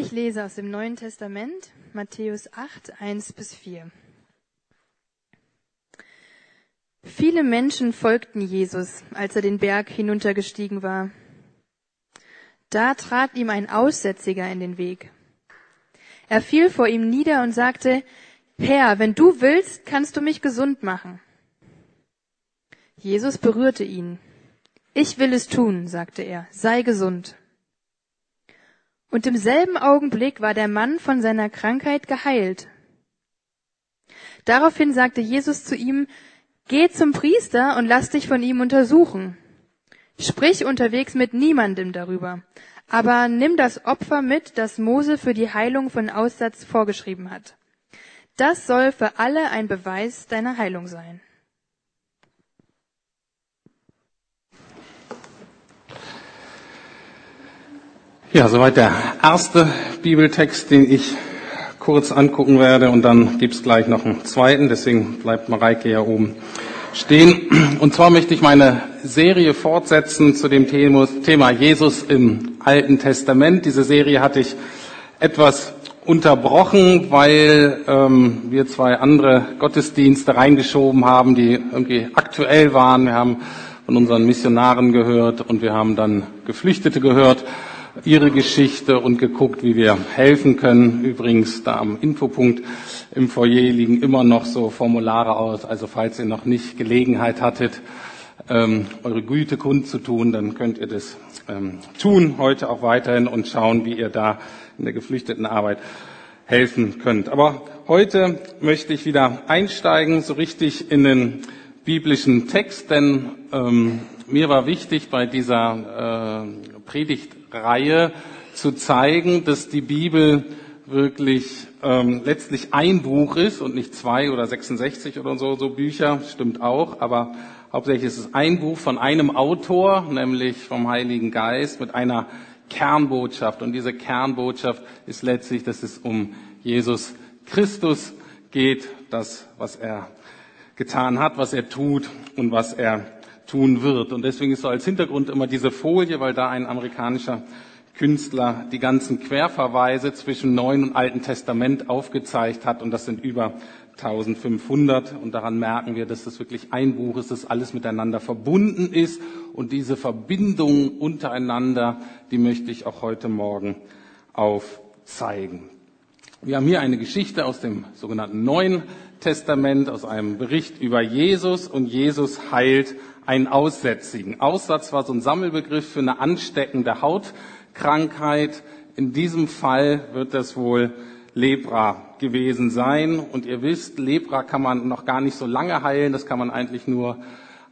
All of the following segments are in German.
Ich lese aus dem Neuen Testament Matthäus 8, 1 bis 4. Viele Menschen folgten Jesus, als er den Berg hinuntergestiegen war. Da trat ihm ein Aussätziger in den Weg. Er fiel vor ihm nieder und sagte, Herr, wenn du willst, kannst du mich gesund machen. Jesus berührte ihn. Ich will es tun, sagte er, sei gesund. Und im selben Augenblick war der Mann von seiner Krankheit geheilt. Daraufhin sagte Jesus zu ihm, Geh zum Priester und lass dich von ihm untersuchen. Sprich unterwegs mit niemandem darüber, aber nimm das Opfer mit, das Mose für die Heilung von Aussatz vorgeschrieben hat. Das soll für alle ein Beweis deiner Heilung sein. Ja, soweit der erste Bibeltext, den ich kurz angucken werde und dann gibt's gleich noch einen zweiten, deswegen bleibt Mareike ja oben stehen. Und zwar möchte ich meine Serie fortsetzen zu dem Thema Jesus im Alten Testament. Diese Serie hatte ich etwas unterbrochen, weil ähm, wir zwei andere Gottesdienste reingeschoben haben, die irgendwie aktuell waren. Wir haben von unseren Missionaren gehört und wir haben dann Geflüchtete gehört ihre Geschichte und geguckt, wie wir helfen können. Übrigens, da am Infopunkt im Foyer liegen immer noch so Formulare aus. Also falls ihr noch nicht Gelegenheit hattet, ähm, eure Güte kundzutun, dann könnt ihr das ähm, tun, heute auch weiterhin und schauen, wie ihr da in der geflüchteten Arbeit helfen könnt. Aber heute möchte ich wieder einsteigen, so richtig in den biblischen Text, denn ähm, mir war wichtig bei dieser äh, Predigt Reihe zu zeigen, dass die Bibel wirklich ähm, letztlich ein Buch ist und nicht zwei oder 66 oder so, so Bücher, stimmt auch, aber hauptsächlich ist es ein Buch von einem Autor, nämlich vom Heiligen Geist, mit einer Kernbotschaft. Und diese Kernbotschaft ist letztlich, dass es um Jesus Christus geht, das, was er getan hat, was er tut und was er tun wird. Und deswegen ist so als Hintergrund immer diese Folie, weil da ein amerikanischer Künstler die ganzen Querverweise zwischen Neuen und Alten Testament aufgezeigt hat. Und das sind über 1500. Und daran merken wir, dass das wirklich ein Buch ist, das alles miteinander verbunden ist. Und diese Verbindung untereinander, die möchte ich auch heute Morgen aufzeigen. Wir haben hier eine Geschichte aus dem sogenannten Neuen Testament, aus einem Bericht über Jesus. Und Jesus heilt einen Aussätzigen. Aussatz war so ein Sammelbegriff für eine ansteckende Hautkrankheit. In diesem Fall wird das wohl Lepra gewesen sein. Und ihr wisst, Lepra kann man noch gar nicht so lange heilen. Das kann man eigentlich nur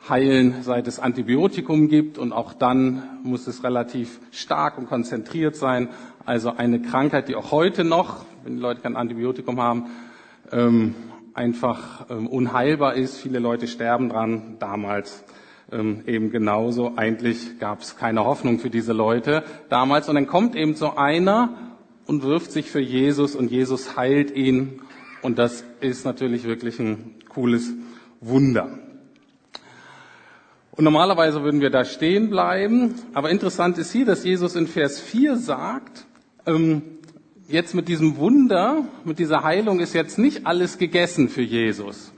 heilen, seit es Antibiotikum gibt. Und auch dann muss es relativ stark und konzentriert sein. Also eine Krankheit, die auch heute noch, wenn die Leute kein Antibiotikum haben, ähm, einfach ähm, unheilbar ist. Viele Leute sterben dran. Damals ähm, eben genauso. Eigentlich gab es keine Hoffnung für diese Leute damals. Und dann kommt eben so einer und wirft sich für Jesus und Jesus heilt ihn. Und das ist natürlich wirklich ein cooles Wunder. Und normalerweise würden wir da stehen bleiben. Aber interessant ist hier, dass Jesus in Vers 4 sagt, ähm, jetzt mit diesem Wunder, mit dieser Heilung ist jetzt nicht alles gegessen für Jesus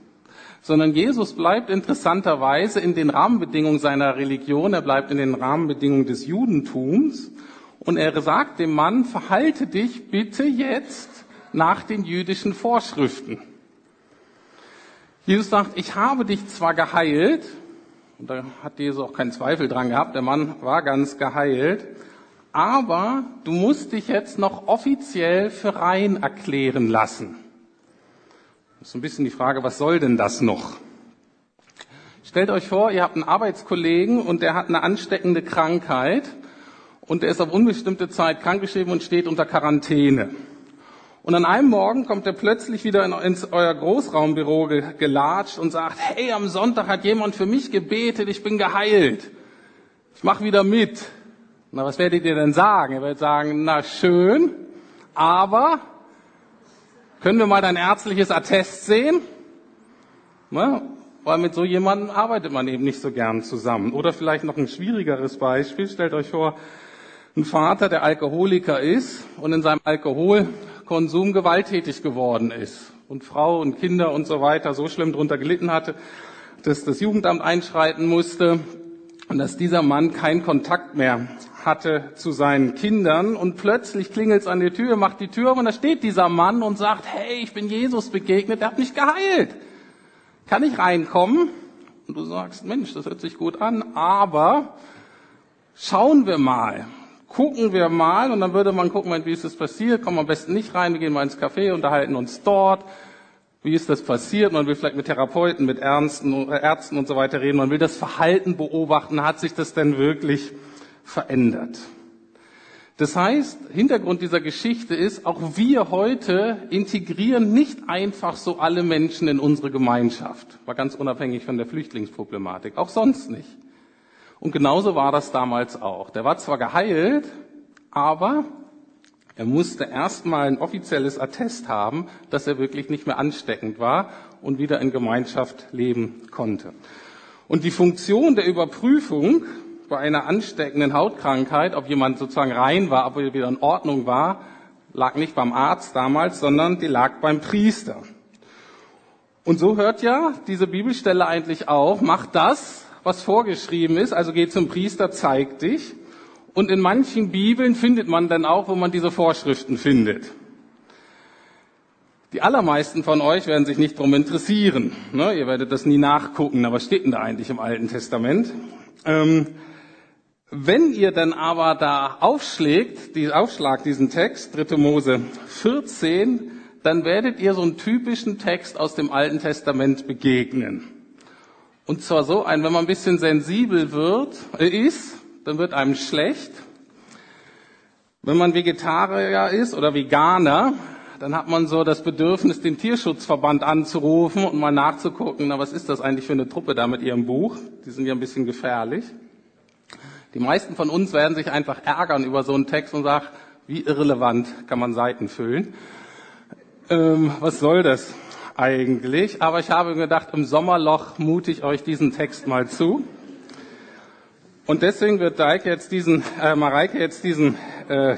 sondern Jesus bleibt interessanterweise in den Rahmenbedingungen seiner Religion, er bleibt in den Rahmenbedingungen des Judentums und er sagt dem Mann, verhalte dich bitte jetzt nach den jüdischen Vorschriften. Jesus sagt, ich habe dich zwar geheilt, und da hat Jesus auch keinen Zweifel dran gehabt, der Mann war ganz geheilt, aber du musst dich jetzt noch offiziell für rein erklären lassen. Ist ein bisschen die Frage, was soll denn das noch? Stellt euch vor, ihr habt einen Arbeitskollegen und der hat eine ansteckende Krankheit und der ist auf unbestimmte Zeit krankgeschrieben und steht unter Quarantäne. Und an einem Morgen kommt er plötzlich wieder ins euer Großraumbüro gelatscht und sagt, hey, am Sonntag hat jemand für mich gebetet, ich bin geheilt. Ich mache wieder mit. Na, was werdet ihr denn sagen? Ihr werdet sagen, na schön, aber können wir mal dein ärztliches Attest sehen? Na, weil mit so jemandem arbeitet man eben nicht so gern zusammen. Oder vielleicht noch ein schwierigeres Beispiel. Stellt euch vor, ein Vater, der Alkoholiker ist und in seinem Alkoholkonsum gewalttätig geworden ist und Frau und Kinder und so weiter so schlimm drunter gelitten hatte, dass das Jugendamt einschreiten musste und dass dieser Mann keinen Kontakt mehr hatte zu seinen Kindern und plötzlich klingelt es an die Tür, macht die Tür auf und da steht dieser Mann und sagt, hey, ich bin Jesus begegnet, der hat mich geheilt. Kann ich reinkommen? Und du sagst, Mensch, das hört sich gut an, aber schauen wir mal, gucken wir mal und dann würde man gucken, wie ist das passiert, kommen am besten nicht rein, wir gehen mal ins Café, unterhalten uns dort, wie ist das passiert, man will vielleicht mit Therapeuten, mit Ärzten, Ärzten und so weiter reden, man will das Verhalten beobachten, hat sich das denn wirklich verändert? Das heißt, Hintergrund dieser Geschichte ist, auch wir heute integrieren nicht einfach so alle Menschen in unsere Gemeinschaft. War ganz unabhängig von der Flüchtlingsproblematik. Auch sonst nicht. Und genauso war das damals auch. Der war zwar geheilt, aber er musste erstmal ein offizielles Attest haben, dass er wirklich nicht mehr ansteckend war und wieder in Gemeinschaft leben konnte. Und die Funktion der Überprüfung bei einer ansteckenden Hautkrankheit, ob jemand sozusagen rein war, ob er wieder in Ordnung war, lag nicht beim Arzt damals, sondern die lag beim Priester. Und so hört ja diese Bibelstelle eigentlich auf, mach das, was vorgeschrieben ist, also geh zum Priester, zeig dich. Und in manchen Bibeln findet man dann auch, wo man diese Vorschriften findet. Die allermeisten von euch werden sich nicht darum interessieren. Ne? Ihr werdet das nie nachgucken, aber was steht denn da eigentlich im Alten Testament? Ähm, wenn ihr dann aber da aufschlägt, die, aufschlagt diesen Text, 3. Mose 14, dann werdet ihr so einen typischen Text aus dem Alten Testament begegnen. Und zwar so ein, wenn man ein bisschen sensibel wird, äh, ist, dann wird einem schlecht. Wenn man Vegetarier ist oder Veganer, dann hat man so das Bedürfnis, den Tierschutzverband anzurufen und mal nachzugucken, na, was ist das eigentlich für eine Truppe da mit ihrem Buch? Die sind ja ein bisschen gefährlich. Die meisten von uns werden sich einfach ärgern über so einen Text und sagen, wie irrelevant kann man Seiten füllen. Ähm, was soll das eigentlich? Aber ich habe gedacht, im Sommerloch mute ich euch diesen Text mal zu. Und deswegen wird Deike jetzt diesen, äh, Mareike jetzt diesen, äh,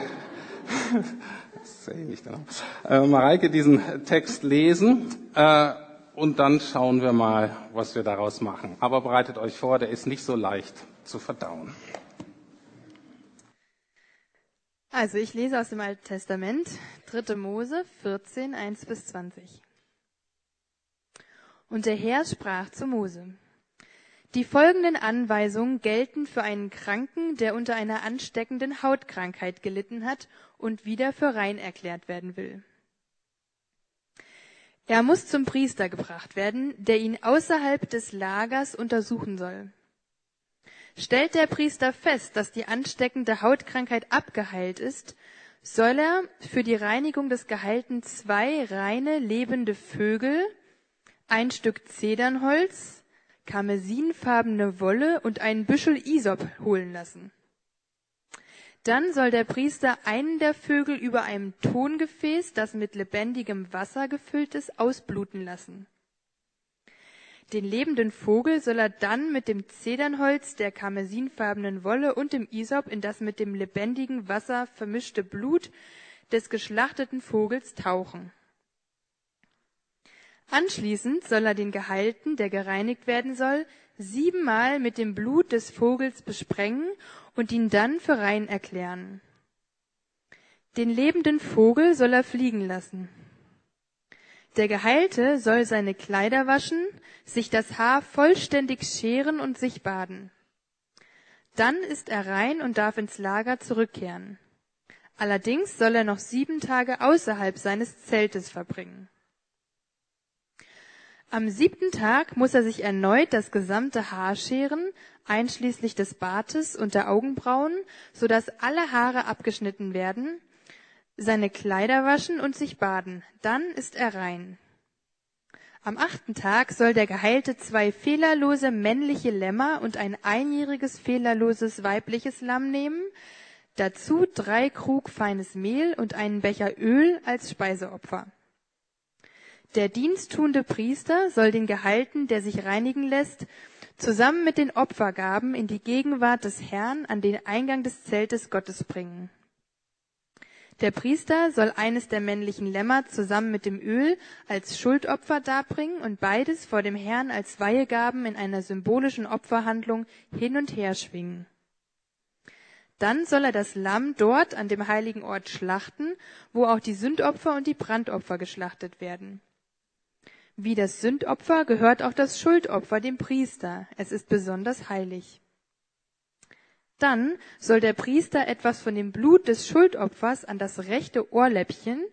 nicht genau, äh, Mareike diesen Text lesen. Äh, und dann schauen wir mal, was wir daraus machen. Aber bereitet euch vor, der ist nicht so leicht zu verdauen. Also ich lese aus dem Alten Testament, 3. Mose 14, 1 bis 20. Und der Herr sprach zu Mose, die folgenden Anweisungen gelten für einen Kranken, der unter einer ansteckenden Hautkrankheit gelitten hat und wieder für rein erklärt werden will. Er muss zum Priester gebracht werden, der ihn außerhalb des Lagers untersuchen soll. Stellt der Priester fest, dass die ansteckende Hautkrankheit abgeheilt ist, soll er für die Reinigung des Geheilten zwei reine lebende Vögel, ein Stück Zedernholz, karmesinfarbene Wolle und einen Büschel Isop holen lassen. Dann soll der Priester einen der Vögel über einem Tongefäß, das mit lebendigem Wasser gefüllt ist, ausbluten lassen. Den lebenden Vogel soll er dann mit dem Zedernholz, der karmesinfarbenen Wolle und dem Isop in das mit dem lebendigen Wasser vermischte Blut des geschlachteten Vogels tauchen. Anschließend soll er den Geheilten, der gereinigt werden soll, siebenmal mit dem Blut des Vogels besprengen und ihn dann für rein erklären. Den lebenden Vogel soll er fliegen lassen. Der Geheilte soll seine Kleider waschen, sich das Haar vollständig scheren und sich baden. Dann ist er rein und darf ins Lager zurückkehren. Allerdings soll er noch sieben Tage außerhalb seines Zeltes verbringen. Am siebten Tag muss er sich erneut das gesamte Haar scheren, einschließlich des Bartes und der Augenbrauen, so dass alle Haare abgeschnitten werden, seine Kleider waschen und sich baden, dann ist er rein. Am achten Tag soll der Geheilte zwei fehlerlose männliche Lämmer und ein einjähriges fehlerloses weibliches Lamm nehmen, dazu drei Krug feines Mehl und einen Becher Öl als Speiseopfer. Der diensttuende Priester soll den Gehalten, der sich reinigen lässt, zusammen mit den Opfergaben in die Gegenwart des Herrn an den Eingang des Zeltes Gottes bringen. Der Priester soll eines der männlichen Lämmer zusammen mit dem Öl als Schuldopfer darbringen und beides vor dem Herrn als Weihegaben in einer symbolischen Opferhandlung hin und her schwingen. Dann soll er das Lamm dort an dem heiligen Ort schlachten, wo auch die Sündopfer und die Brandopfer geschlachtet werden. Wie das Sündopfer gehört auch das Schuldopfer dem Priester. Es ist besonders heilig. Dann soll der Priester etwas von dem Blut des Schuldopfers an das rechte Ohrläppchen,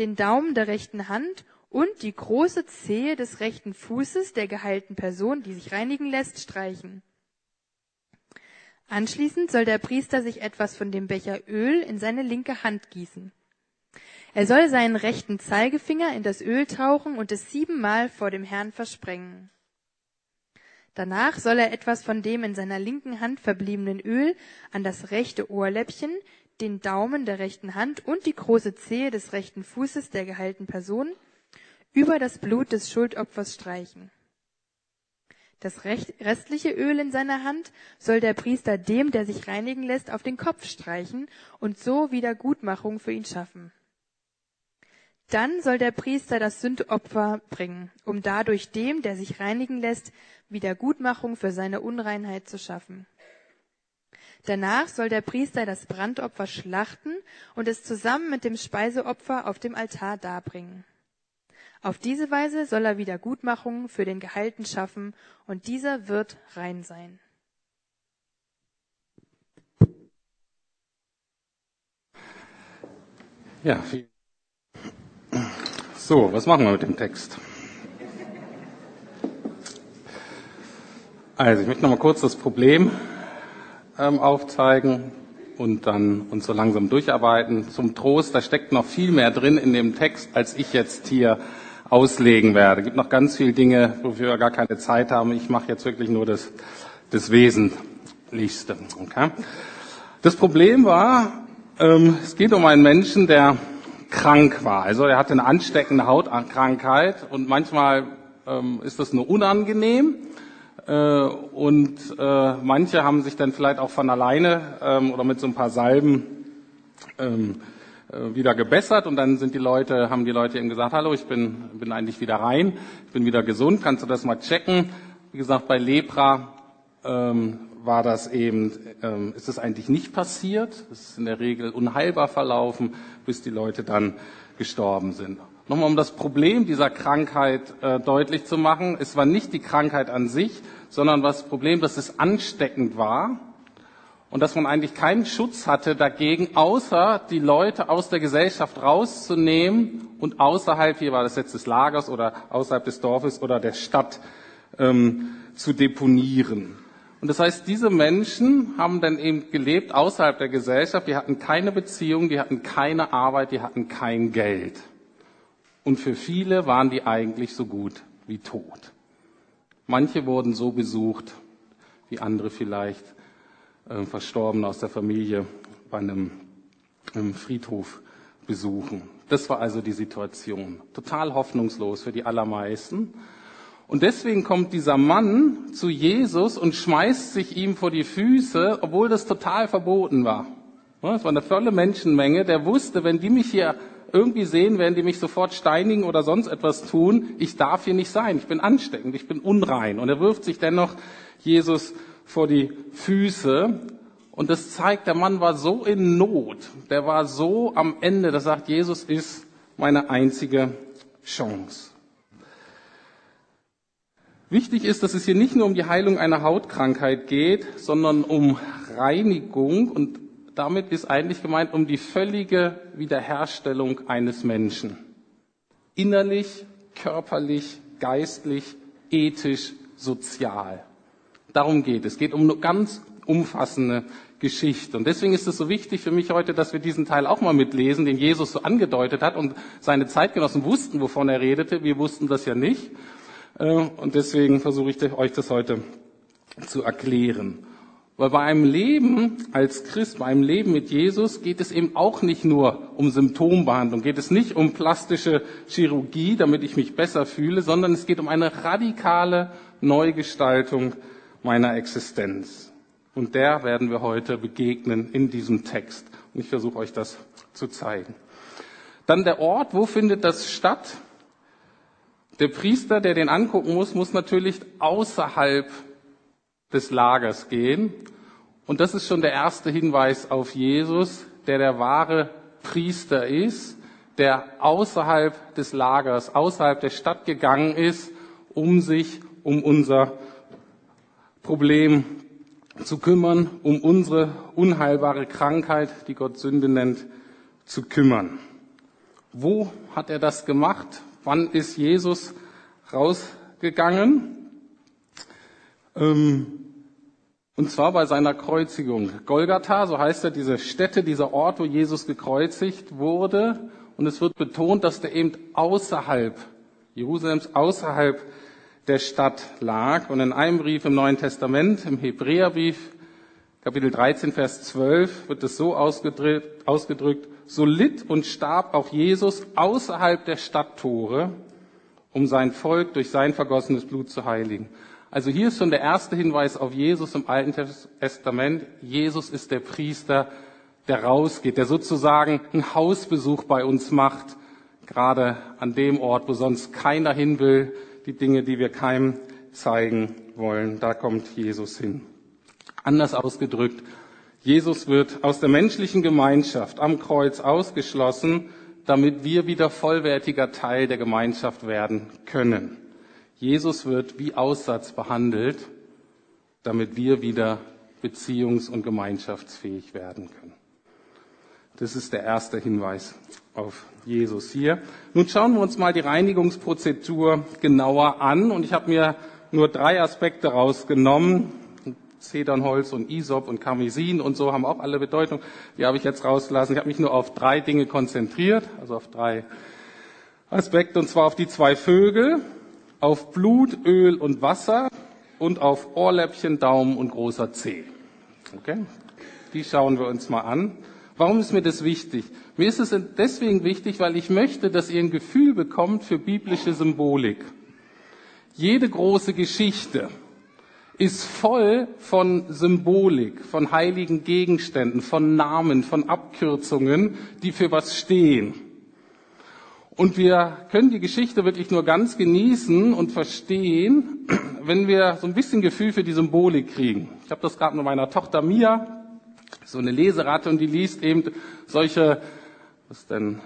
den Daumen der rechten Hand und die große Zehe des rechten Fußes der geheilten Person, die sich reinigen lässt, streichen. Anschließend soll der Priester sich etwas von dem Becher Öl in seine linke Hand gießen. Er soll seinen rechten Zeigefinger in das Öl tauchen und es siebenmal vor dem Herrn versprengen. Danach soll er etwas von dem in seiner linken Hand verbliebenen Öl an das rechte Ohrläppchen, den Daumen der rechten Hand und die große Zehe des rechten Fußes der geheilten Person über das Blut des Schuldopfers streichen. Das restliche Öl in seiner Hand soll der Priester dem, der sich reinigen lässt, auf den Kopf streichen und so Wiedergutmachung für ihn schaffen. Dann soll der Priester das Sündopfer bringen, um dadurch dem, der sich reinigen lässt, Wiedergutmachung für seine Unreinheit zu schaffen. Danach soll der Priester das Brandopfer schlachten und es zusammen mit dem Speiseopfer auf dem Altar darbringen. Auf diese Weise soll er Wiedergutmachung für den Geheilten schaffen und dieser wird rein sein. Ja, vielen so, was machen wir mit dem Text? Also, ich möchte noch mal kurz das Problem ähm, aufzeigen und dann uns so langsam durcharbeiten. Zum Trost, da steckt noch viel mehr drin in dem Text, als ich jetzt hier auslegen werde. Es gibt noch ganz viele Dinge, wofür wir gar keine Zeit haben. Ich mache jetzt wirklich nur das, das Wesentlichste. Okay? Das Problem war, ähm, es geht um einen Menschen, der krank war. Also er hatte eine ansteckende Hautkrankheit und manchmal ähm, ist das nur unangenehm. Äh, und äh, manche haben sich dann vielleicht auch von alleine ähm, oder mit so ein paar Salben ähm, äh, wieder gebessert und dann sind die Leute, haben die Leute ihm gesagt, hallo, ich bin, bin eigentlich wieder rein, ich bin wieder gesund, kannst du das mal checken? Wie gesagt, bei Lepra ähm, war das eben, ähm, ist es eigentlich nicht passiert. Es ist in der Regel unheilbar verlaufen, bis die Leute dann gestorben sind. Nochmal um das Problem dieser Krankheit äh, deutlich zu machen. Es war nicht die Krankheit an sich, sondern das Problem, dass es ansteckend war und dass man eigentlich keinen Schutz hatte dagegen, außer die Leute aus der Gesellschaft rauszunehmen und außerhalb, hier war das jetzt des Lagers oder außerhalb des Dorfes oder der Stadt ähm, zu deponieren. Und das heißt, diese Menschen haben dann eben gelebt außerhalb der Gesellschaft, die hatten keine Beziehung, die hatten keine Arbeit, die hatten kein Geld. Und für viele waren die eigentlich so gut wie tot. Manche wurden so besucht, wie andere vielleicht äh, verstorben aus der Familie bei einem, einem Friedhof besuchen. Das war also die Situation. Total hoffnungslos für die allermeisten. Und deswegen kommt dieser Mann zu Jesus und schmeißt sich ihm vor die Füße, obwohl das total verboten war. Es war eine volle Menschenmenge, der wusste, wenn die mich hier irgendwie sehen, werden die mich sofort steinigen oder sonst etwas tun. Ich darf hier nicht sein. Ich bin ansteckend. Ich bin unrein. Und er wirft sich dennoch Jesus vor die Füße. Und das zeigt, der Mann war so in Not. Der war so am Ende. Das sagt, Jesus ist meine einzige Chance. Wichtig ist, dass es hier nicht nur um die Heilung einer Hautkrankheit geht, sondern um Reinigung und damit ist eigentlich gemeint um die völlige Wiederherstellung eines Menschen. Innerlich, körperlich, geistlich, ethisch, sozial. Darum geht es. Es geht um eine ganz umfassende Geschichte. Und deswegen ist es so wichtig für mich heute, dass wir diesen Teil auch mal mitlesen, den Jesus so angedeutet hat. Und seine Zeitgenossen wussten, wovon er redete. Wir wussten das ja nicht. Äh, und deswegen versuche ich euch das heute zu erklären. Weil bei einem Leben als Christ, bei einem Leben mit Jesus geht es eben auch nicht nur um Symptombehandlung, geht es nicht um plastische Chirurgie, damit ich mich besser fühle, sondern es geht um eine radikale Neugestaltung meiner Existenz. Und der werden wir heute begegnen in diesem Text. Und ich versuche euch das zu zeigen. Dann der Ort, wo findet das statt? Der Priester, der den angucken muss, muss natürlich außerhalb des Lagers gehen. Und das ist schon der erste Hinweis auf Jesus, der der wahre Priester ist, der außerhalb des Lagers, außerhalb der Stadt gegangen ist, um sich um unser Problem zu kümmern, um unsere unheilbare Krankheit, die Gott Sünde nennt, zu kümmern. Wo hat er das gemacht? Wann ist Jesus rausgegangen? Ähm, und zwar bei seiner Kreuzigung. Golgatha, so heißt ja diese Stätte, dieser Ort, wo Jesus gekreuzigt wurde. Und es wird betont, dass der eben außerhalb Jerusalems, außerhalb der Stadt lag. Und in einem Brief im Neuen Testament, im Hebräerbrief, Kapitel 13, Vers 12, wird es so ausgedrückt, so litt und starb auch Jesus außerhalb der Stadttore, um sein Volk durch sein vergossenes Blut zu heiligen. Also hier ist schon der erste Hinweis auf Jesus im Alten Testament. Jesus ist der Priester, der rausgeht, der sozusagen einen Hausbesuch bei uns macht, gerade an dem Ort, wo sonst keiner hin will, die Dinge, die wir keinem zeigen wollen. Da kommt Jesus hin. Anders ausgedrückt, Jesus wird aus der menschlichen Gemeinschaft am Kreuz ausgeschlossen, damit wir wieder vollwertiger Teil der Gemeinschaft werden können. Jesus wird wie Aussatz behandelt, damit wir wieder beziehungs- und gemeinschaftsfähig werden können. Das ist der erste Hinweis auf Jesus hier. Nun schauen wir uns mal die Reinigungsprozedur genauer an und ich habe mir nur drei Aspekte rausgenommen. Zedernholz und Isop und Karmesin und so haben auch alle Bedeutung. Die habe ich jetzt rausgelassen. Ich habe mich nur auf drei Dinge konzentriert, also auf drei Aspekte, und zwar auf die zwei Vögel, auf Blut, Öl und Wasser und auf Ohrläppchen, Daumen und großer Zeh. Okay? Die schauen wir uns mal an. Warum ist mir das wichtig? Mir ist es deswegen wichtig, weil ich möchte, dass ihr ein Gefühl bekommt für biblische Symbolik. Jede große Geschichte ist voll von Symbolik, von heiligen Gegenständen, von Namen, von Abkürzungen, die für was stehen. Und wir können die Geschichte wirklich nur ganz genießen und verstehen, wenn wir so ein bisschen Gefühl für die Symbolik kriegen. Ich habe das gerade mit meiner Tochter Mia, so eine Leseratte, und die liest eben solche, was ist denn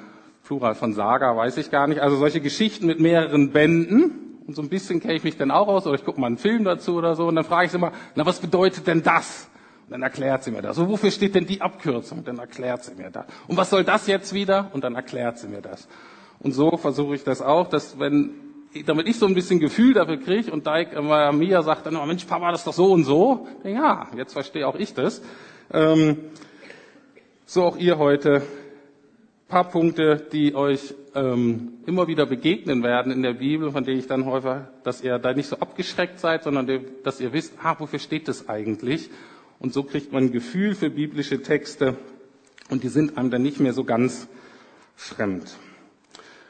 Plural von Saga, weiß ich gar nicht, also solche Geschichten mit mehreren Bänden. Und so ein bisschen kenne ich mich dann auch aus, oder ich gucke mal einen Film dazu oder so, und dann frage ich sie immer, na was bedeutet denn das? Und dann erklärt sie mir das. So, wofür steht denn die Abkürzung? Dann erklärt sie mir das. Und was soll das jetzt wieder? Und dann erklärt sie mir das. Und so versuche ich das auch, dass wenn, damit ich so ein bisschen Gefühl dafür kriege und da immer Mia sagt dann immer, Mensch, Papa, das ist doch so und so. Ja, jetzt verstehe auch ich das. Ähm, so auch ihr heute. Paar Punkte, die euch ähm, immer wieder begegnen werden in der Bibel, von denen ich dann häufig, dass ihr da nicht so abgeschreckt seid, sondern dass ihr wisst, ah, wofür steht das eigentlich? Und so kriegt man ein Gefühl für biblische Texte und die sind einem dann nicht mehr so ganz fremd.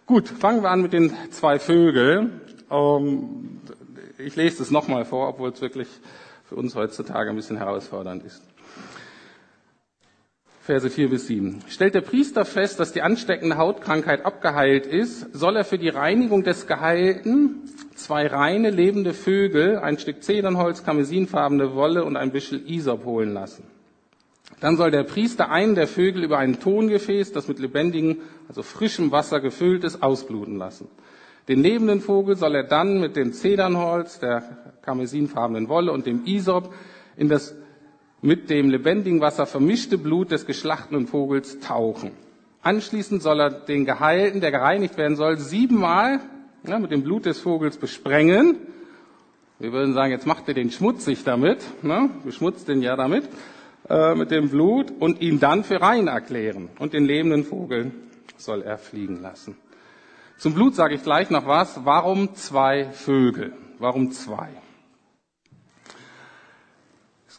Gut, fangen wir an mit den zwei Vögeln. Ähm, ich lese es nochmal vor, obwohl es wirklich für uns heutzutage ein bisschen herausfordernd ist. Verse 4 bis 7. Stellt der Priester fest, dass die ansteckende Hautkrankheit abgeheilt ist, soll er für die Reinigung des Geheilten zwei reine lebende Vögel, ein Stück Zedernholz, karmesinfarbene Wolle und ein Büschel Isop holen lassen. Dann soll der Priester einen der Vögel über ein Tongefäß, das mit lebendigem, also frischem Wasser gefüllt ist, ausbluten lassen. Den lebenden Vogel soll er dann mit dem Zedernholz, der karmesinfarbenen Wolle und dem Isop in das mit dem lebendigen Wasser vermischte Blut des geschlachteten Vogels tauchen. Anschließend soll er den Geheilten, der gereinigt werden soll, siebenmal ja, mit dem Blut des Vogels besprengen. Wir würden sagen, jetzt macht er den schmutzig damit, ne? beschmutzt den ja damit. Äh, mit dem Blut und ihn dann für rein erklären. Und den lebenden Vogel soll er fliegen lassen. Zum Blut sage ich gleich noch was. Warum zwei Vögel? Warum zwei?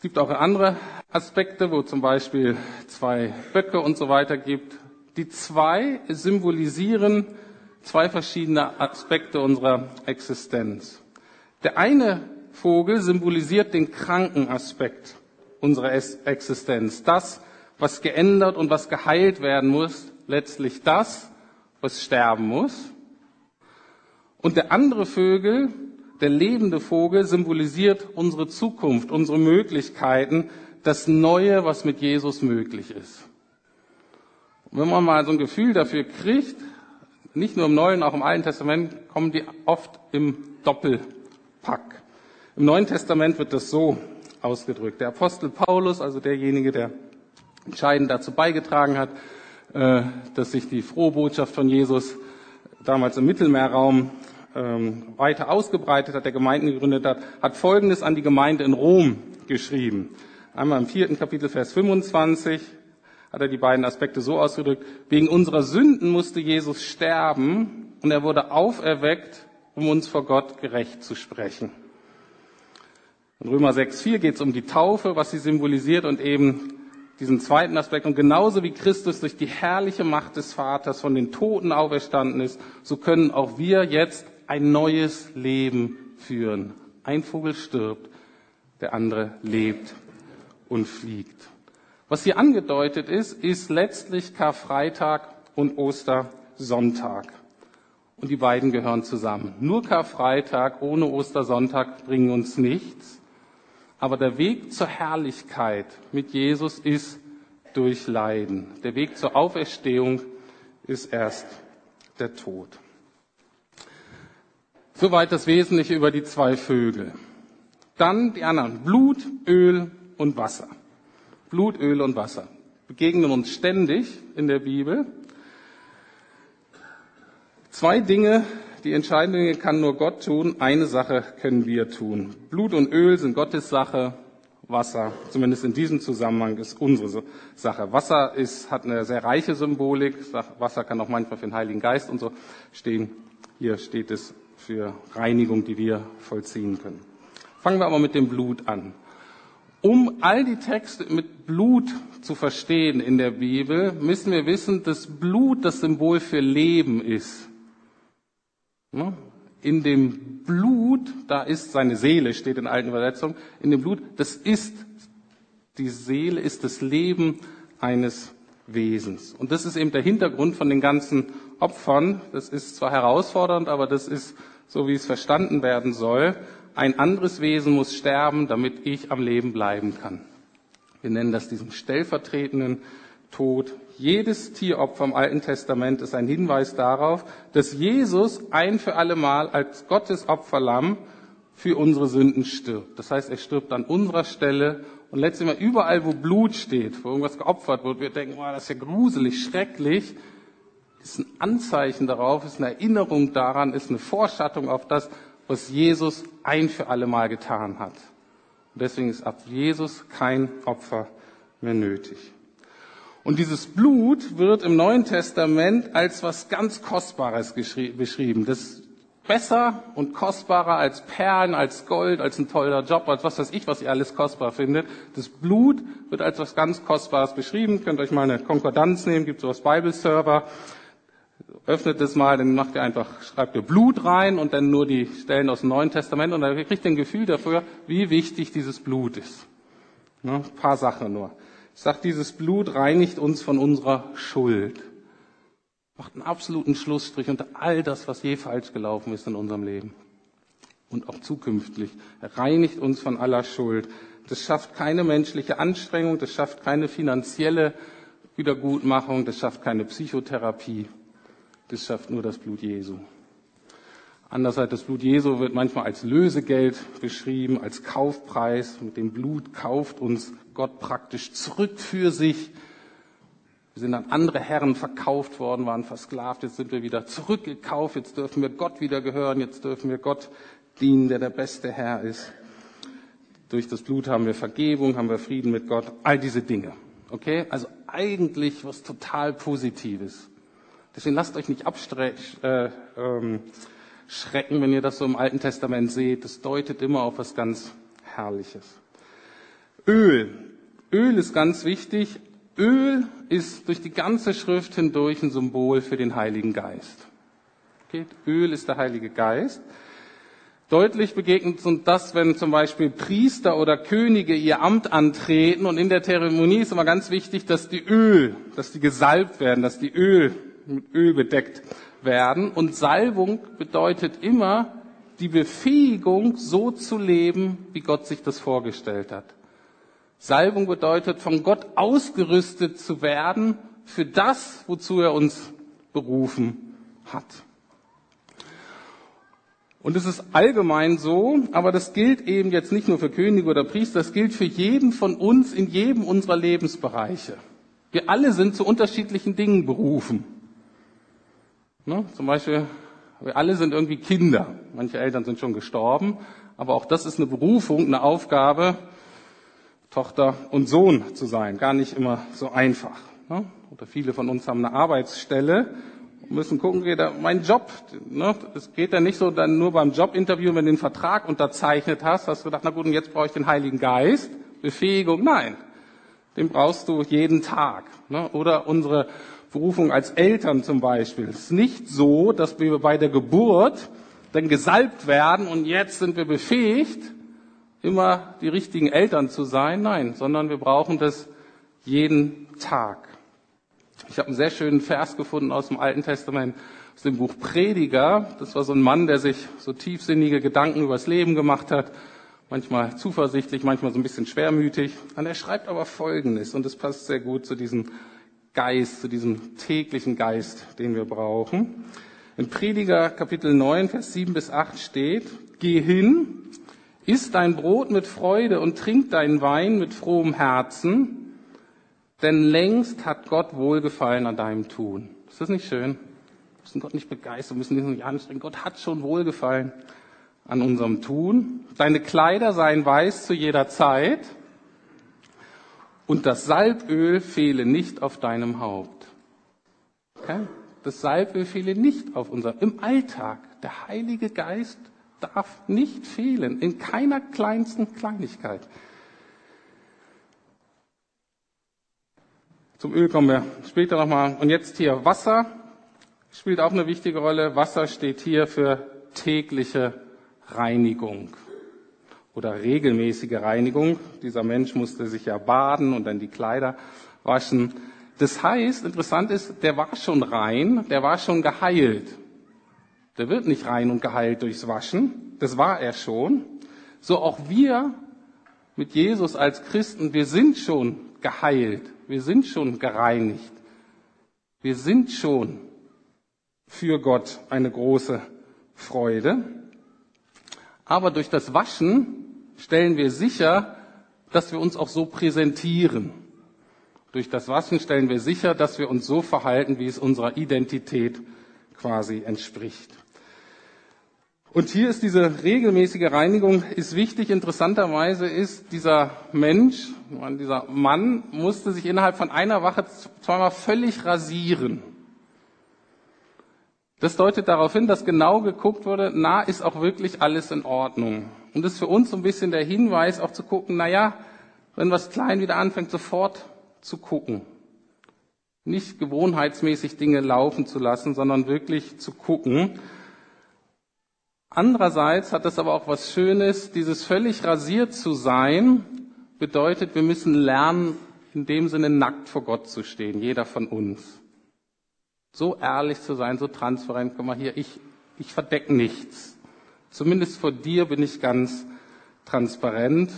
Es gibt auch andere Aspekte, wo zum Beispiel zwei Böcke und so weiter gibt. Die zwei symbolisieren zwei verschiedene Aspekte unserer Existenz. Der eine Vogel symbolisiert den kranken Aspekt unserer Existenz. Das, was geändert und was geheilt werden muss, letztlich das, was sterben muss. Und der andere Vögel, der lebende Vogel, symbolisiert unsere Zukunft, unsere Möglichkeiten, das Neue, was mit Jesus möglich ist. Und wenn man mal so ein Gefühl dafür kriegt, nicht nur im Neuen, auch im Alten Testament, kommen die oft im Doppelpack. Im Neuen Testament wird das so ausgedrückt. Der Apostel Paulus, also derjenige, der entscheidend dazu beigetragen hat, äh, dass sich die frohe Botschaft von Jesus damals im Mittelmeerraum ähm, weiter ausgebreitet hat, der Gemeinden gegründet hat, hat Folgendes an die Gemeinde in Rom geschrieben. Einmal im vierten Kapitel, Vers 25, hat er die beiden Aspekte so ausgedrückt, wegen unserer Sünden musste Jesus sterben und er wurde auferweckt, um uns vor Gott gerecht zu sprechen. In Römer 6,4 geht es um die Taufe, was sie symbolisiert und eben diesen zweiten Aspekt. Und genauso wie Christus durch die herrliche Macht des Vaters von den Toten auferstanden ist, so können auch wir jetzt ein neues Leben führen. Ein Vogel stirbt, der andere lebt und fliegt. Was hier angedeutet ist, ist letztlich Karfreitag und Ostersonntag. Und die beiden gehören zusammen. Nur Karfreitag ohne Ostersonntag bringen uns nichts. Aber der Weg zur Herrlichkeit mit Jesus ist durch Leiden. Der Weg zur Auferstehung ist erst der Tod. Soweit das Wesentliche über die zwei Vögel. Dann die anderen. Blut, Öl und Wasser. Blut, Öl und Wasser. Begegnen uns ständig in der Bibel. Zwei Dinge die entscheidenden Dinge kann nur Gott tun. Eine Sache können wir tun. Blut und Öl sind Gottes Sache. Wasser, zumindest in diesem Zusammenhang, ist unsere Sache. Wasser ist, hat eine sehr reiche Symbolik. Wasser kann auch manchmal für den Heiligen Geist und so stehen. Hier steht es für Reinigung, die wir vollziehen können. Fangen wir aber mit dem Blut an. Um all die Texte mit Blut zu verstehen in der Bibel, müssen wir wissen, dass Blut das Symbol für Leben ist. Ne? In dem Blut, da ist seine Seele, steht in alten Übersetzungen, in dem Blut, das ist, die Seele ist das Leben eines Wesens. Und das ist eben der Hintergrund von den ganzen Opfern. Das ist zwar herausfordernd, aber das ist so, wie es verstanden werden soll. Ein anderes Wesen muss sterben, damit ich am Leben bleiben kann. Wir nennen das diesen stellvertretenden Tod jedes Tieropfer im Alten Testament ist ein Hinweis darauf, dass Jesus ein für alle Mal als Gottes Opferlamm für unsere Sünden stirbt. Das heißt, er stirbt an unserer Stelle und letztlich überall, wo Blut steht, wo irgendwas geopfert wird, wir denken, oh, das ist ja gruselig, schrecklich, ist ein Anzeichen darauf, ist eine Erinnerung daran, ist eine Vorschattung auf das, was Jesus ein für alle Mal getan hat. Und deswegen ist ab Jesus kein Opfer mehr nötig. Und dieses Blut wird im Neuen Testament als was ganz Kostbares beschrieben. Das ist besser und kostbarer als Perlen, als Gold, als ein toller Job, als was weiß ich, was ihr alles kostbar findet. Das Blut wird als was ganz Kostbares beschrieben. Könnt euch mal eine Konkordanz nehmen, gibt sowas Bible Server. Öffnet es mal, dann macht ihr einfach, schreibt ihr Blut rein und dann nur die Stellen aus dem Neuen Testament und dann kriegt ihr ein Gefühl dafür, wie wichtig dieses Blut ist. Ne, ein paar Sachen nur sagt, dieses Blut reinigt uns von unserer Schuld. Macht einen absoluten Schlussstrich unter all das, was je falsch gelaufen ist in unserem Leben. Und auch zukünftig. Er reinigt uns von aller Schuld. Das schafft keine menschliche Anstrengung, das schafft keine finanzielle Wiedergutmachung, das schafft keine Psychotherapie. Das schafft nur das Blut Jesu. Andererseits, das Blut Jesu wird manchmal als Lösegeld beschrieben, als Kaufpreis. Mit dem Blut kauft uns Gott praktisch zurück für sich. Wir sind an andere Herren verkauft worden, waren versklavt. Jetzt sind wir wieder zurückgekauft. Jetzt dürfen wir Gott wieder gehören. Jetzt dürfen wir Gott dienen, der der beste Herr ist. Durch das Blut haben wir Vergebung, haben wir Frieden mit Gott. All diese Dinge. Okay? Also eigentlich was total Positives. Deswegen lasst euch nicht abstrecken. Äh, ähm, wenn ihr das so im Alten Testament seht. Das deutet immer auf was ganz Herrliches. Öl. Öl ist ganz wichtig. Öl ist durch die ganze Schrift hindurch ein Symbol für den Heiligen Geist. Okay? Öl ist der Heilige Geist. Deutlich begegnet uns das, wenn zum Beispiel Priester oder Könige ihr Amt antreten und in der Zeremonie ist immer ganz wichtig, dass die Öl, dass die gesalbt werden, dass die Öl mit Öl bedeckt werden. Und Salbung bedeutet immer die Befähigung, so zu leben, wie Gott sich das vorgestellt hat. Salbung bedeutet, von Gott ausgerüstet zu werden für das, wozu er uns berufen hat. Und es ist allgemein so, aber das gilt eben jetzt nicht nur für Könige oder Priester, das gilt für jeden von uns in jedem unserer Lebensbereiche. Wir alle sind zu unterschiedlichen Dingen berufen. Ne? Zum Beispiel, wir alle sind irgendwie Kinder. Manche Eltern sind schon gestorben, aber auch das ist eine Berufung, eine Aufgabe, Tochter und Sohn zu sein. Gar nicht immer so einfach. Ne? Oder viele von uns haben eine Arbeitsstelle müssen gucken, geht da, mein Job, ne, es geht ja nicht so dann nur beim Jobinterview, wenn du den Vertrag unterzeichnet hast, hast du gedacht, na gut, und jetzt brauche ich den Heiligen Geist, Befähigung, nein, den brauchst du jeden Tag. Ne? Oder unsere Berufung als Eltern zum Beispiel. Es ist nicht so, dass wir bei der Geburt dann gesalbt werden und jetzt sind wir befähigt, immer die richtigen Eltern zu sein. Nein, sondern wir brauchen das jeden Tag. Ich habe einen sehr schönen Vers gefunden aus dem Alten Testament, aus dem Buch Prediger. Das war so ein Mann, der sich so tiefsinnige Gedanken übers Leben gemacht hat. Manchmal zuversichtlich, manchmal so ein bisschen schwermütig. Und er schreibt aber Folgendes, und es passt sehr gut zu diesem Geist, zu diesem täglichen Geist, den wir brauchen. In Prediger Kapitel 9, Vers 7 bis 8 steht, Geh hin, iss dein Brot mit Freude und trink deinen Wein mit frohem Herzen, denn längst hat Gott Wohlgefallen an deinem Tun. Ist das nicht schön? Wir müssen Gott nicht begeistern, müssen ihn nicht anstrengen. Gott hat schon Wohlgefallen an unserem Tun. Deine Kleider seien weiß zu jeder Zeit und das Salböl fehle nicht auf deinem Haupt. Okay? Das Salböl fehle nicht auf unserem, im Alltag. Der Heilige Geist darf nicht fehlen, in keiner kleinsten Kleinigkeit. Zum Öl kommen wir später nochmal. Und jetzt hier Wasser spielt auch eine wichtige Rolle. Wasser steht hier für tägliche Reinigung oder regelmäßige Reinigung. Dieser Mensch musste sich ja baden und dann die Kleider waschen. Das heißt, interessant ist, der war schon rein, der war schon geheilt. Der wird nicht rein und geheilt durchs Waschen. Das war er schon. So auch wir mit Jesus als Christen, wir sind schon geheilt. Wir sind schon gereinigt. Wir sind schon für Gott eine große Freude. Aber durch das Waschen stellen wir sicher, dass wir uns auch so präsentieren. Durch das Waschen stellen wir sicher, dass wir uns so verhalten, wie es unserer Identität quasi entspricht. Und hier ist diese regelmäßige Reinigung ist wichtig. Interessanterweise ist dieser Mensch, dieser Mann musste sich innerhalb von einer Woche zweimal völlig rasieren. Das deutet darauf hin, dass genau geguckt wurde, na, ist auch wirklich alles in Ordnung. Und das ist für uns so ein bisschen der Hinweis, auch zu gucken, na ja, wenn was klein wieder anfängt, sofort zu gucken. Nicht gewohnheitsmäßig Dinge laufen zu lassen, sondern wirklich zu gucken. Andererseits hat das aber auch was Schönes, dieses völlig rasiert zu sein, bedeutet, wir müssen lernen, in dem Sinne nackt vor Gott zu stehen, jeder von uns. So ehrlich zu sein, so transparent, komm mal hier, ich, ich verdeck nichts. Zumindest vor dir bin ich ganz transparent.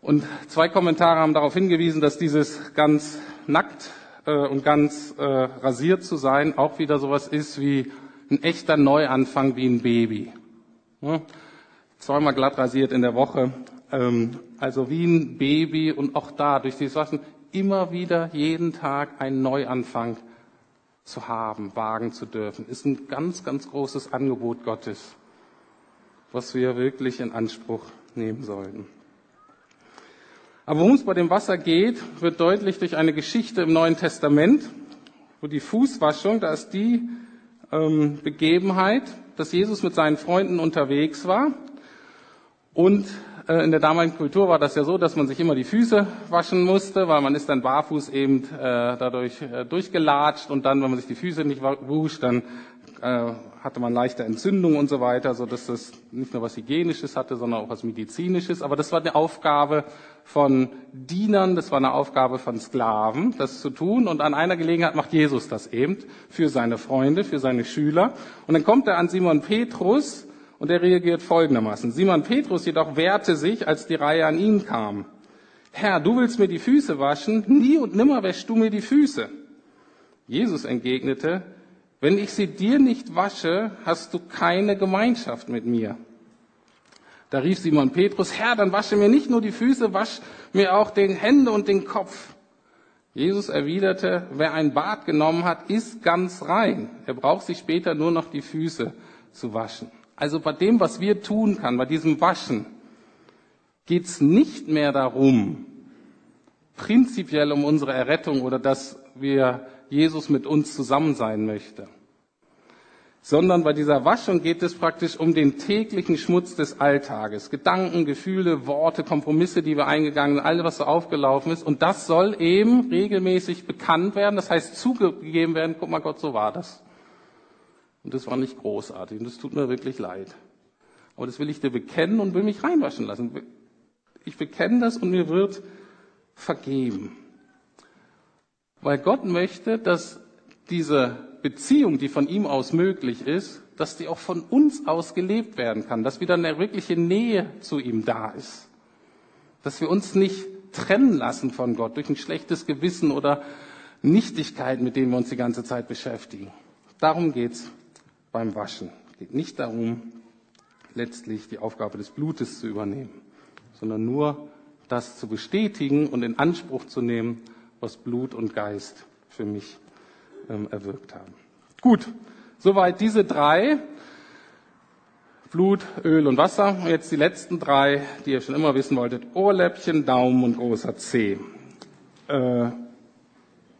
Und zwei Kommentare haben darauf hingewiesen, dass dieses ganz nackt äh, und ganz äh, rasiert zu sein auch wieder sowas ist wie ein echter Neuanfang wie ein Baby. Zweimal glatt rasiert in der Woche, ähm, also wie ein Baby und auch da durch dieses Waschen immer wieder jeden Tag einen Neuanfang zu haben, wagen zu dürfen, ist ein ganz, ganz großes Angebot Gottes, was wir wirklich in Anspruch nehmen sollten. Aber worum es bei dem Wasser geht, wird deutlich durch eine Geschichte im Neuen Testament, wo die Fußwaschung, da ist die ähm, Begebenheit, dass Jesus mit seinen Freunden unterwegs war. Und in der damaligen Kultur war das ja so, dass man sich immer die Füße waschen musste, weil man ist dann barfuß eben äh, dadurch äh, durchgelatscht und dann, wenn man sich die Füße nicht wusch, dann äh, hatte man leichte Entzündungen und so weiter, so dass das nicht nur was Hygienisches hatte, sondern auch was Medizinisches. Aber das war eine Aufgabe von Dienern, das war eine Aufgabe von Sklaven, das zu tun. Und an einer Gelegenheit macht Jesus das eben für seine Freunde, für seine Schüler. Und dann kommt er an Simon Petrus und er reagiert folgendermaßen. Simon Petrus jedoch wehrte sich, als die Reihe an ihn kam. Herr, du willst mir die Füße waschen? Nie und nimmer wäschst du mir die Füße. Jesus entgegnete, wenn ich sie dir nicht wasche, hast du keine Gemeinschaft mit mir. Da rief Simon Petrus, Herr, dann wasche mir nicht nur die Füße, wasch mir auch den Hände und den Kopf. Jesus erwiderte, wer ein Bad genommen hat, ist ganz rein. Er braucht sich später nur noch die Füße zu waschen. Also bei dem, was wir tun kann, bei diesem Waschen, geht es nicht mehr darum, prinzipiell um unsere Errettung oder dass wir Jesus mit uns zusammen sein möchte. Sondern bei dieser Waschung geht es praktisch um den täglichen Schmutz des Alltages. Gedanken, Gefühle, Worte, Kompromisse, die wir eingegangen sind, alles, was so aufgelaufen ist. Und das soll eben regelmäßig bekannt werden. Das heißt, zugegeben werden, guck mal Gott, so war das. Und das war nicht großartig. Und das tut mir wirklich leid. Aber das will ich dir bekennen und will mich reinwaschen lassen. Ich bekenne das und mir wird vergeben. Weil Gott möchte, dass diese Beziehung, die von ihm aus möglich ist, dass die auch von uns aus gelebt werden kann, dass wieder eine wirkliche Nähe zu ihm da ist. Dass wir uns nicht trennen lassen von Gott durch ein schlechtes Gewissen oder Nichtigkeit, mit denen wir uns die ganze Zeit beschäftigen. Darum geht's beim Waschen. Es geht nicht darum, letztlich die Aufgabe des Blutes zu übernehmen, sondern nur das zu bestätigen und in Anspruch zu nehmen, was Blut und Geist für mich ähm, erwirkt haben. Gut, soweit diese drei. Blut, Öl und Wasser. Und jetzt die letzten drei, die ihr schon immer wissen wolltet. Ohrläppchen, Daumen und großer Zeh. Äh,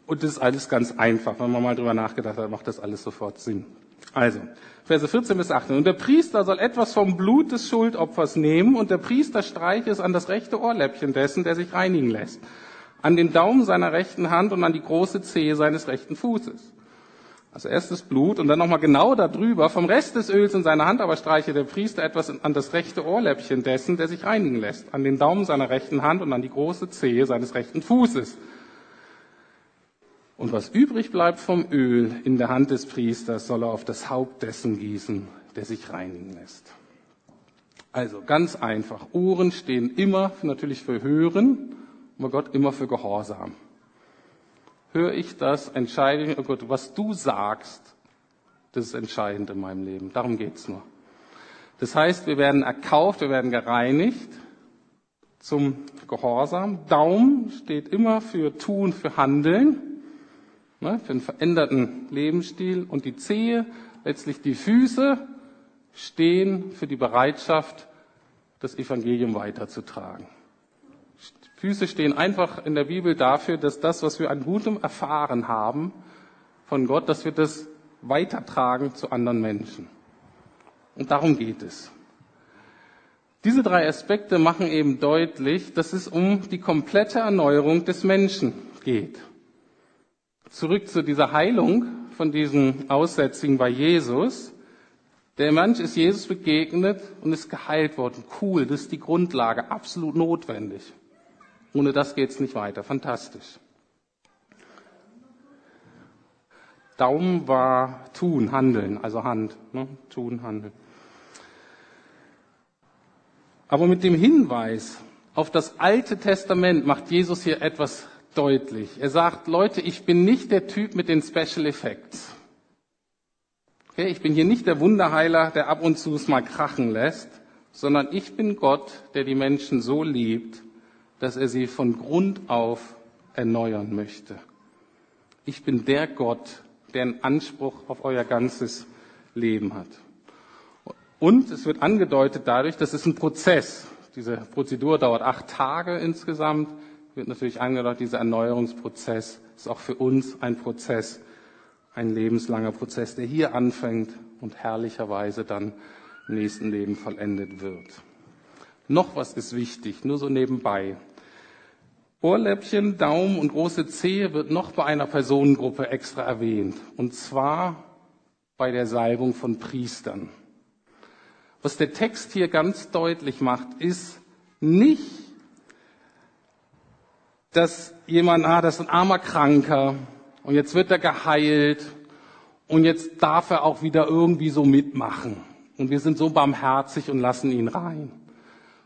und das ist alles ganz einfach. Wenn man mal drüber nachgedacht hat, macht das alles sofort Sinn. Also, Verse 14 bis 18. Und der Priester soll etwas vom Blut des Schuldopfers nehmen und der Priester streiche es an das rechte Ohrläppchen dessen, der sich reinigen lässt an den Daumen seiner rechten Hand und an die große Zehe seines rechten Fußes. Also erst das Blut und dann nochmal genau darüber, vom Rest des Öls in seiner Hand aber streiche der Priester etwas an das rechte Ohrläppchen dessen, der sich reinigen lässt, an den Daumen seiner rechten Hand und an die große Zehe seines rechten Fußes. Und was übrig bleibt vom Öl in der Hand des Priesters, soll er auf das Haupt dessen gießen, der sich reinigen lässt. Also ganz einfach. Ohren stehen immer natürlich für Hören aber Gott immer für Gehorsam. Höre ich das, entscheide ich, oh Gott, was du sagst, das ist entscheidend in meinem Leben. Darum geht's nur. Das heißt, wir werden erkauft, wir werden gereinigt zum Gehorsam. Daumen steht immer für Tun, für Handeln, ne, für einen veränderten Lebensstil. Und die Zehe, letztlich die Füße, stehen für die Bereitschaft, das Evangelium weiterzutragen. Füße stehen einfach in der Bibel dafür, dass das, was wir an Gutem erfahren haben von Gott, dass wir das weitertragen zu anderen Menschen. Und darum geht es. Diese drei Aspekte machen eben deutlich, dass es um die komplette Erneuerung des Menschen geht. Zurück zu dieser Heilung von diesen Aussätzigen bei Jesus. Der Mensch ist Jesus begegnet und ist geheilt worden. Cool, das ist die Grundlage, absolut notwendig. Ohne das geht's nicht weiter. Fantastisch. Daumen war tun, handeln, also Hand. Ne? Tun, handeln. Aber mit dem Hinweis auf das Alte Testament macht Jesus hier etwas deutlich. Er sagt, Leute, ich bin nicht der Typ mit den Special Effects. Okay, ich bin hier nicht der Wunderheiler, der ab und zu es mal krachen lässt, sondern ich bin Gott, der die Menschen so liebt, dass er sie von Grund auf erneuern möchte. Ich bin der Gott, der einen Anspruch auf euer ganzes Leben hat. Und es wird angedeutet dadurch, dass es ein Prozess. Diese Prozedur dauert acht Tage insgesamt. Wird natürlich angedeutet, dieser Erneuerungsprozess ist auch für uns ein Prozess, ein lebenslanger Prozess, der hier anfängt und herrlicherweise dann im nächsten Leben vollendet wird. Noch was ist wichtig, nur so nebenbei. Ohrläppchen, Daumen und große Zehe wird noch bei einer Personengruppe extra erwähnt. Und zwar bei der Salbung von Priestern. Was der Text hier ganz deutlich macht, ist nicht, dass jemand, ah, das ist ein armer Kranker und jetzt wird er geheilt und jetzt darf er auch wieder irgendwie so mitmachen und wir sind so barmherzig und lassen ihn rein.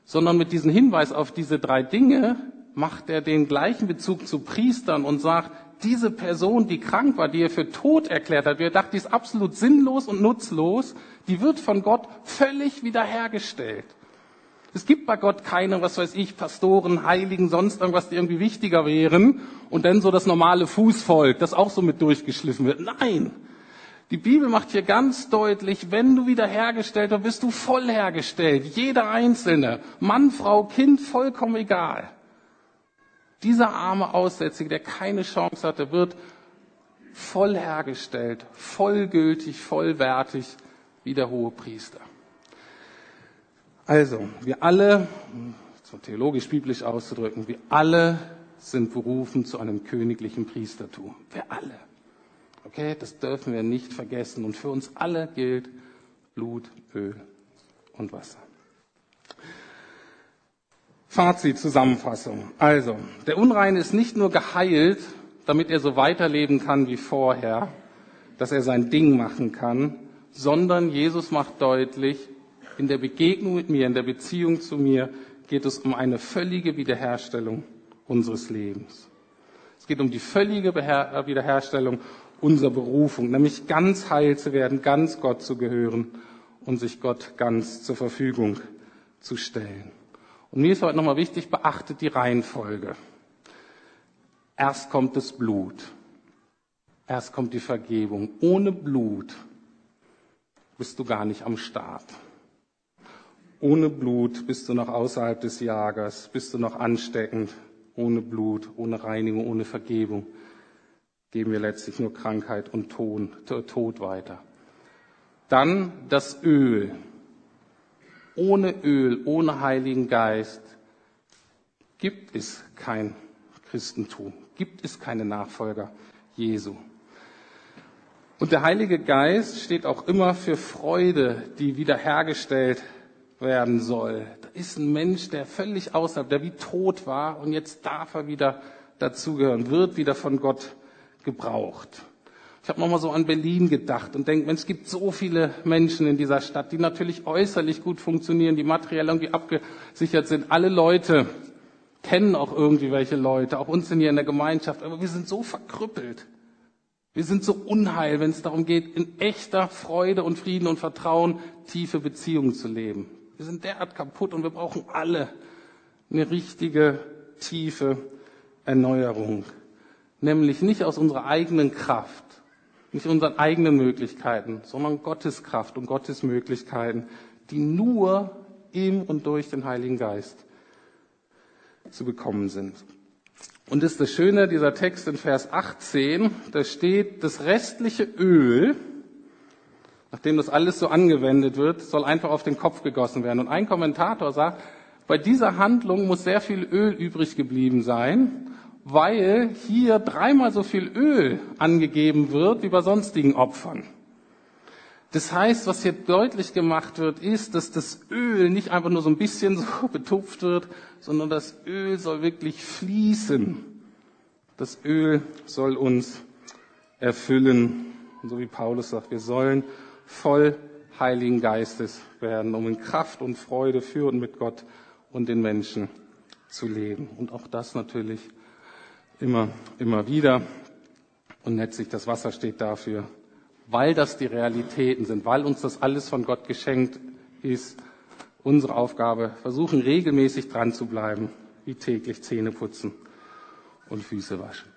Sondern mit diesem Hinweis auf diese drei Dinge macht er den gleichen Bezug zu Priestern und sagt, diese Person, die krank war, die er für tot erklärt hat, wir dachten, die ist absolut sinnlos und nutzlos, die wird von Gott völlig wiederhergestellt. Es gibt bei Gott keine, was weiß ich, Pastoren, Heiligen, sonst irgendwas, die irgendwie wichtiger wären und dann so das normale Fußvolk, das auch so mit durchgeschliffen wird. Nein! Die Bibel macht hier ganz deutlich, wenn du wiederhergestellt wirst, bist du voll hergestellt. Jeder Einzelne. Mann, Frau, Kind, vollkommen egal. Dieser arme Aussätzige, der keine Chance hatte, wird voll hergestellt, vollgültig, vollwertig wie der hohe Priester. Also, wir alle, so theologisch-biblisch auszudrücken, wir alle sind berufen zu einem königlichen Priestertum. Wir alle. Okay, das dürfen wir nicht vergessen. Und für uns alle gilt Blut, Öl und Wasser. Fazit, Zusammenfassung. Also, der Unreine ist nicht nur geheilt, damit er so weiterleben kann wie vorher, dass er sein Ding machen kann, sondern Jesus macht deutlich, in der Begegnung mit mir, in der Beziehung zu mir, geht es um eine völlige Wiederherstellung unseres Lebens. Es geht um die völlige Wiederherstellung unserer Berufung, nämlich ganz heil zu werden, ganz Gott zu gehören und sich Gott ganz zur Verfügung zu stellen. Und mir ist heute nochmal wichtig, beachtet die Reihenfolge. Erst kommt das Blut. Erst kommt die Vergebung. Ohne Blut bist du gar nicht am Start. Ohne Blut bist du noch außerhalb des Jagers, bist du noch ansteckend. Ohne Blut, ohne Reinigung, ohne Vergebung geben wir letztlich nur Krankheit und Tod weiter. Dann das Öl. Ohne Öl, ohne Heiligen Geist gibt es kein Christentum, gibt es keine Nachfolger Jesu. Und der Heilige Geist steht auch immer für Freude, die wiederhergestellt werden soll. Da ist ein Mensch, der völlig außerhalb, der wie tot war und jetzt darf er wieder dazugehören, wird wieder von Gott gebraucht. Ich habe nochmal so an Berlin gedacht und denke, es gibt so viele Menschen in dieser Stadt, die natürlich äußerlich gut funktionieren, die materiell irgendwie abgesichert sind. Alle Leute kennen auch irgendwie welche Leute, auch uns sind hier in der Gemeinschaft, aber wir sind so verkrüppelt. Wir sind so unheil, wenn es darum geht, in echter Freude und Frieden und Vertrauen tiefe Beziehungen zu leben. Wir sind derart kaputt und wir brauchen alle eine richtige, tiefe Erneuerung. Nämlich nicht aus unserer eigenen Kraft, nicht unseren eigenen Möglichkeiten, sondern Gottes Kraft und Gottes Möglichkeiten, die nur im und durch den Heiligen Geist zu bekommen sind. Und das ist das Schöne, dieser Text in Vers 18, da steht, das restliche Öl, nachdem das alles so angewendet wird, soll einfach auf den Kopf gegossen werden. Und ein Kommentator sagt, bei dieser Handlung muss sehr viel Öl übrig geblieben sein, weil hier dreimal so viel Öl angegeben wird wie bei sonstigen Opfern. Das heißt, was hier deutlich gemacht wird, ist, dass das Öl nicht einfach nur so ein bisschen so betupft wird, sondern das Öl soll wirklich fließen. Das Öl soll uns erfüllen. Und so wie Paulus sagt, wir sollen voll Heiligen Geistes werden, um in Kraft und Freude für und mit Gott und den Menschen zu leben. Und auch das natürlich immer, immer wieder. Und letztlich das Wasser steht dafür, weil das die Realitäten sind, weil uns das alles von Gott geschenkt ist, unsere Aufgabe, versuchen regelmäßig dran zu bleiben, wie täglich Zähne putzen und Füße waschen.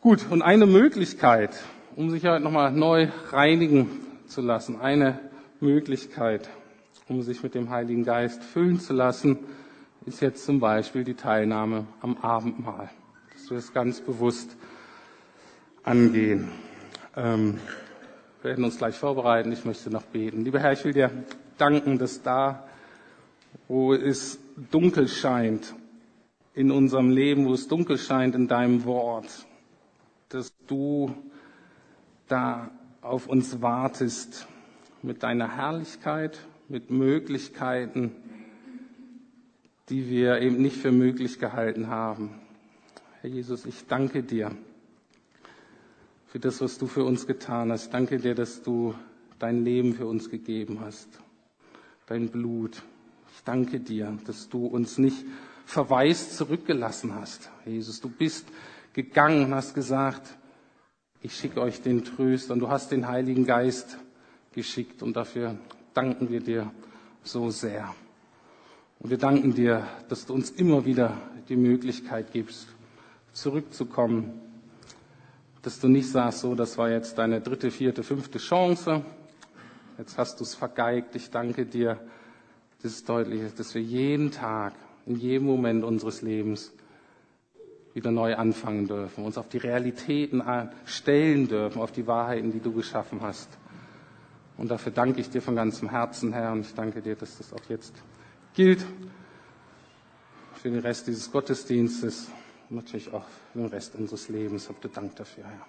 Gut, und eine Möglichkeit, um sich heute nochmal neu reinigen zu lassen, eine Möglichkeit, um sich mit dem Heiligen Geist füllen zu lassen, ist jetzt zum Beispiel die Teilnahme am Abendmahl. Dass wir es ganz bewusst angehen. Ähm, wir werden uns gleich vorbereiten. Ich möchte noch beten. Lieber Herr, ich will dir danken, dass da, wo es dunkel scheint in unserem Leben, wo es dunkel scheint in deinem Wort, dass du da auf uns wartest mit deiner Herrlichkeit, mit Möglichkeiten, die wir eben nicht für möglich gehalten haben. Herr Jesus, ich danke dir für das, was du für uns getan hast. Ich danke dir, dass du dein Leben für uns gegeben hast, dein Blut. Ich danke dir, dass du uns nicht verwaist zurückgelassen hast. Jesus, du bist gegangen und hast gesagt, ich schicke euch den Tröster und du hast den Heiligen Geist geschickt und dafür danken wir dir so sehr. Und wir danken dir, dass du uns immer wieder die Möglichkeit gibst, zurückzukommen, dass du nicht sagst, so, das war jetzt deine dritte, vierte, fünfte Chance, jetzt hast du es vergeigt. Ich danke dir, das ist deutlich, dass wir jeden Tag, in jedem Moment unseres Lebens wieder neu anfangen dürfen, uns auf die Realitäten stellen dürfen, auf die Wahrheiten, die du geschaffen hast. Und dafür danke ich dir von ganzem Herzen, Herr, und ich danke dir, dass das auch jetzt gilt für den Rest dieses Gottesdienstes und natürlich auch für den Rest unseres Lebens. Habt ihr Dank dafür, Herr.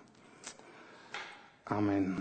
Amen.